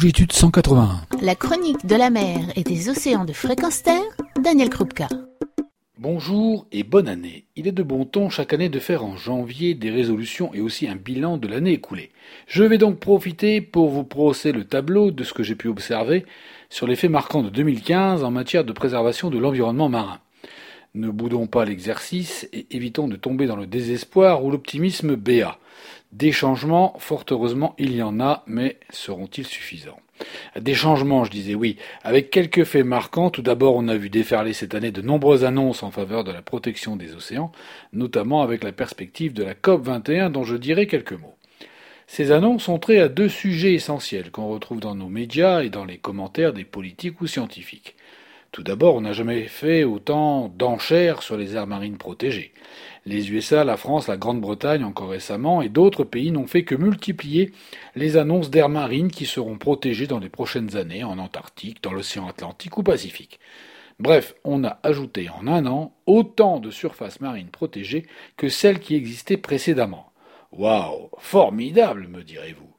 Longitude 181. La chronique de la mer et des océans de fréquence terre, Daniel Krupka. Bonjour et bonne année. Il est de bon ton chaque année de faire en janvier des résolutions et aussi un bilan de l'année écoulée. Je vais donc profiter pour vous brosser le tableau de ce que j'ai pu observer sur les faits marquants de 2015 en matière de préservation de l'environnement marin. Ne boudons pas l'exercice et évitons de tomber dans le désespoir ou l'optimisme béat. Des changements, fort heureusement, il y en a, mais seront-ils suffisants? Des changements, je disais oui, avec quelques faits marquants. Tout d'abord, on a vu déferler cette année de nombreuses annonces en faveur de la protection des océans, notamment avec la perspective de la COP 21 dont je dirai quelques mots. Ces annonces ont trait à deux sujets essentiels qu'on retrouve dans nos médias et dans les commentaires des politiques ou scientifiques. Tout d'abord, on n'a jamais fait autant d'enchères sur les aires marines protégées. Les USA, la France, la Grande-Bretagne encore récemment et d'autres pays n'ont fait que multiplier les annonces d'aires marines qui seront protégées dans les prochaines années en Antarctique, dans l'océan Atlantique ou Pacifique. Bref, on a ajouté en un an autant de surfaces marines protégées que celles qui existaient précédemment. Waouh, formidable, me direz-vous.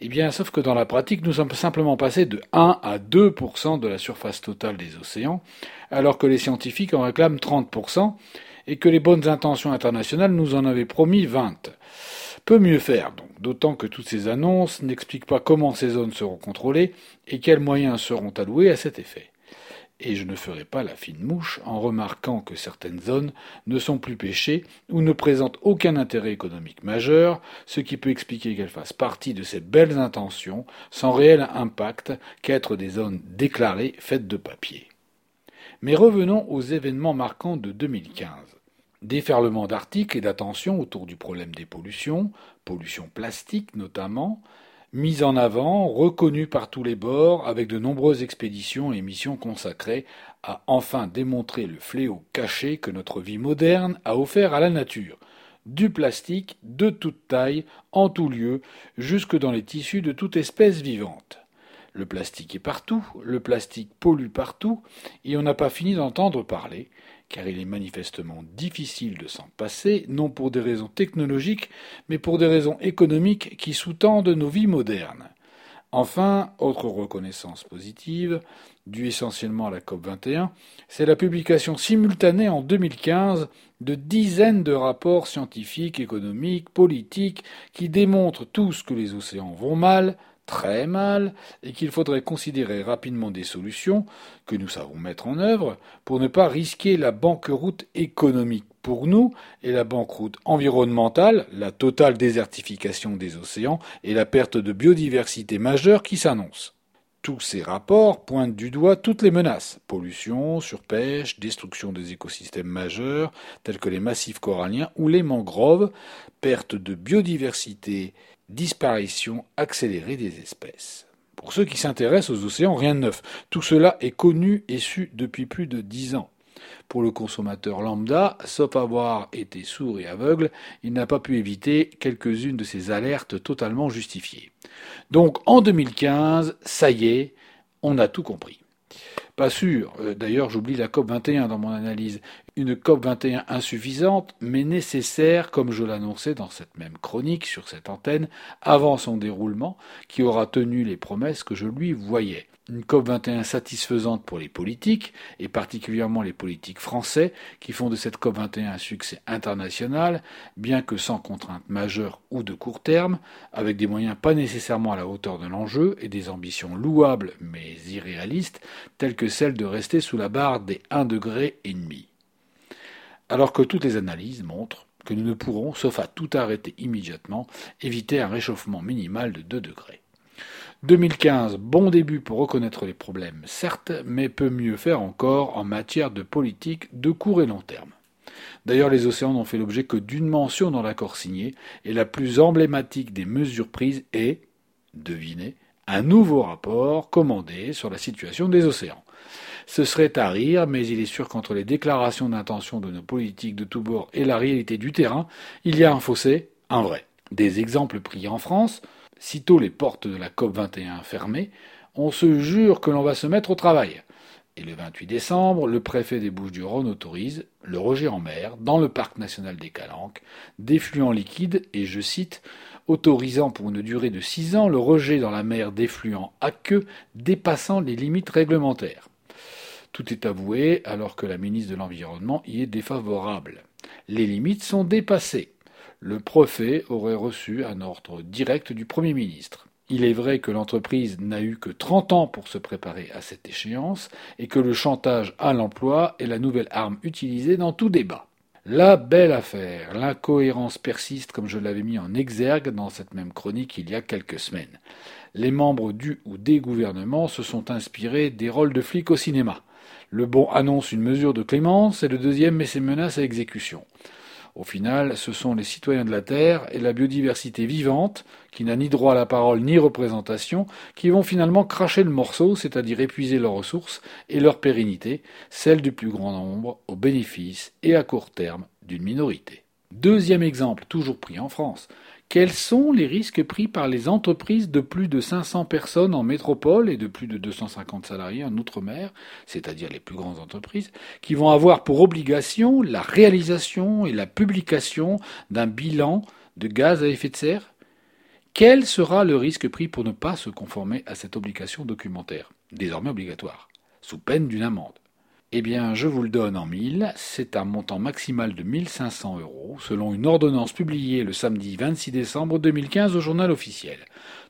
Eh bien, sauf que dans la pratique, nous sommes simplement passés de 1 à 2% de la surface totale des océans, alors que les scientifiques en réclament 30%, et que les bonnes intentions internationales nous en avaient promis 20. Peut mieux faire, donc, d'autant que toutes ces annonces n'expliquent pas comment ces zones seront contrôlées et quels moyens seront alloués à cet effet et je ne ferai pas la fine mouche en remarquant que certaines zones ne sont plus pêchées ou ne présentent aucun intérêt économique majeur, ce qui peut expliquer qu'elles fassent partie de ces belles intentions sans réel impact qu'être des zones déclarées faites de papier. Mais revenons aux événements marquants de 2015. Déferlement d'articles et d'attention autour du problème des pollutions, pollution plastique notamment, mise en avant, reconnue par tous les bords, avec de nombreuses expéditions et missions consacrées à enfin démontrer le fléau caché que notre vie moderne a offert à la nature. Du plastique, de toute taille, en tout lieu, jusque dans les tissus de toute espèce vivante. Le plastique est partout, le plastique pollue partout, et on n'a pas fini d'entendre parler, car il est manifestement difficile de s'en passer, non pour des raisons technologiques, mais pour des raisons économiques qui sous-tendent nos vies modernes. Enfin, autre reconnaissance positive, due essentiellement à la COP21, c'est la publication simultanée en 2015 de dizaines de rapports scientifiques, économiques, politiques qui démontrent tous que les océans vont mal, très mal et qu'il faudrait considérer rapidement des solutions que nous savons mettre en œuvre pour ne pas risquer la banqueroute économique pour nous et la banqueroute environnementale, la totale désertification des océans et la perte de biodiversité majeure qui s'annonce. Tous ces rapports pointent du doigt toutes les menaces pollution, surpêche, destruction des écosystèmes majeurs tels que les massifs coralliens ou les mangroves, perte de biodiversité disparition accélérée des espèces. Pour ceux qui s'intéressent aux océans, rien de neuf. Tout cela est connu et su depuis plus de dix ans. Pour le consommateur lambda, sauf avoir été sourd et aveugle, il n'a pas pu éviter quelques-unes de ces alertes totalement justifiées. Donc en 2015, ça y est, on a tout compris. Pas sûr. Euh, d'ailleurs, j'oublie la COP 21 dans mon analyse. Une COP 21 insuffisante, mais nécessaire, comme je l'annonçais dans cette même chronique sur cette antenne, avant son déroulement, qui aura tenu les promesses que je lui voyais une COP21 satisfaisante pour les politiques, et particulièrement les politiques français, qui font de cette COP21 un succès international, bien que sans contraintes majeures ou de court terme, avec des moyens pas nécessairement à la hauteur de l'enjeu et des ambitions louables mais irréalistes, telles que celle de rester sous la barre des 1,5 degré. Alors que toutes les analyses montrent que nous ne pourrons, sauf à tout arrêter immédiatement, éviter un réchauffement minimal de 2 degrés. 2015, bon début pour reconnaître les problèmes, certes, mais peut mieux faire encore en matière de politique de court et long terme. D'ailleurs, les océans n'ont fait l'objet que d'une mention dans l'accord signé, et la plus emblématique des mesures prises est, devinez, un nouveau rapport commandé sur la situation des océans. Ce serait à rire, mais il est sûr qu'entre les déclarations d'intention de nos politiques de tous bords et la réalité du terrain, il y a un fossé, un vrai. Des exemples pris en France, Sitôt les portes de la COP 21 fermées, on se jure que l'on va se mettre au travail. Et le 28 décembre, le préfet des Bouches-du-Rhône autorise le rejet en mer, dans le parc national des Calanques, d'effluents liquides et, je cite, autorisant pour une durée de six ans le rejet dans la mer d'effluents aqueux dépassant les limites réglementaires. Tout est avoué alors que la ministre de l'Environnement y est défavorable. Les limites sont dépassées. Le préfet aurait reçu un ordre direct du Premier ministre. Il est vrai que l'entreprise n'a eu que 30 ans pour se préparer à cette échéance et que le chantage à l'emploi est la nouvelle arme utilisée dans tout débat. La belle affaire, l'incohérence persiste comme je l'avais mis en exergue dans cette même chronique il y a quelques semaines. Les membres du ou des gouvernements se sont inspirés des rôles de flics au cinéma. Le bon annonce une mesure de clémence et le deuxième met ses menaces à exécution. Au final, ce sont les citoyens de la Terre et la biodiversité vivante, qui n'a ni droit à la parole ni représentation, qui vont finalement cracher le morceau, c'est-à-dire épuiser leurs ressources et leur pérennité, celle du plus grand nombre, au bénéfice et à court terme d'une minorité. Deuxième exemple, toujours pris en France. Quels sont les risques pris par les entreprises de plus de 500 personnes en métropole et de plus de 250 salariés en outre-mer, c'est-à-dire les plus grandes entreprises, qui vont avoir pour obligation la réalisation et la publication d'un bilan de gaz à effet de serre? Quel sera le risque pris pour ne pas se conformer à cette obligation documentaire, désormais obligatoire, sous peine d'une amende eh bien, je vous le donne en mille. C'est un montant maximal de 1500 euros, selon une ordonnance publiée le samedi 26 décembre 2015 au journal officiel.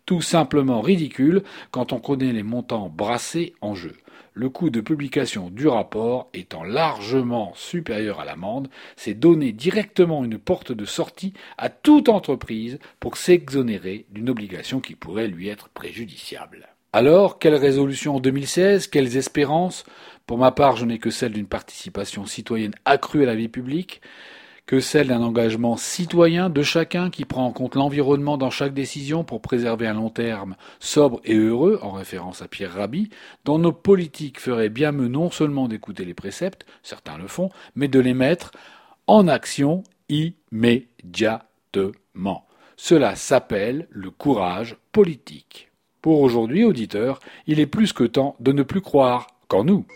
Tout simplement ridicule quand on connaît les montants brassés en jeu. Le coût de publication du rapport étant largement supérieur à l'amende, c'est donner directement une porte de sortie à toute entreprise pour s'exonérer d'une obligation qui pourrait lui être préjudiciable. Alors, quelle résolution en 2016 Quelles espérances? Pour ma part, je n'ai que celle d'une participation citoyenne accrue à la vie publique, que celle d'un engagement citoyen de chacun qui prend en compte l'environnement dans chaque décision pour préserver un long terme sobre et heureux, en référence à Pierre Rabhi, dont nos politiques feraient bien mieux non seulement d'écouter les préceptes, certains le font, mais de les mettre en action immédiatement. Cela s'appelle le courage politique. Pour aujourd'hui, auditeurs, il est plus que temps de ne plus croire qu'en nous.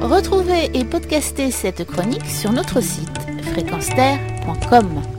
Retrouvez et podcastez cette chronique sur notre site fréquenceterre.com.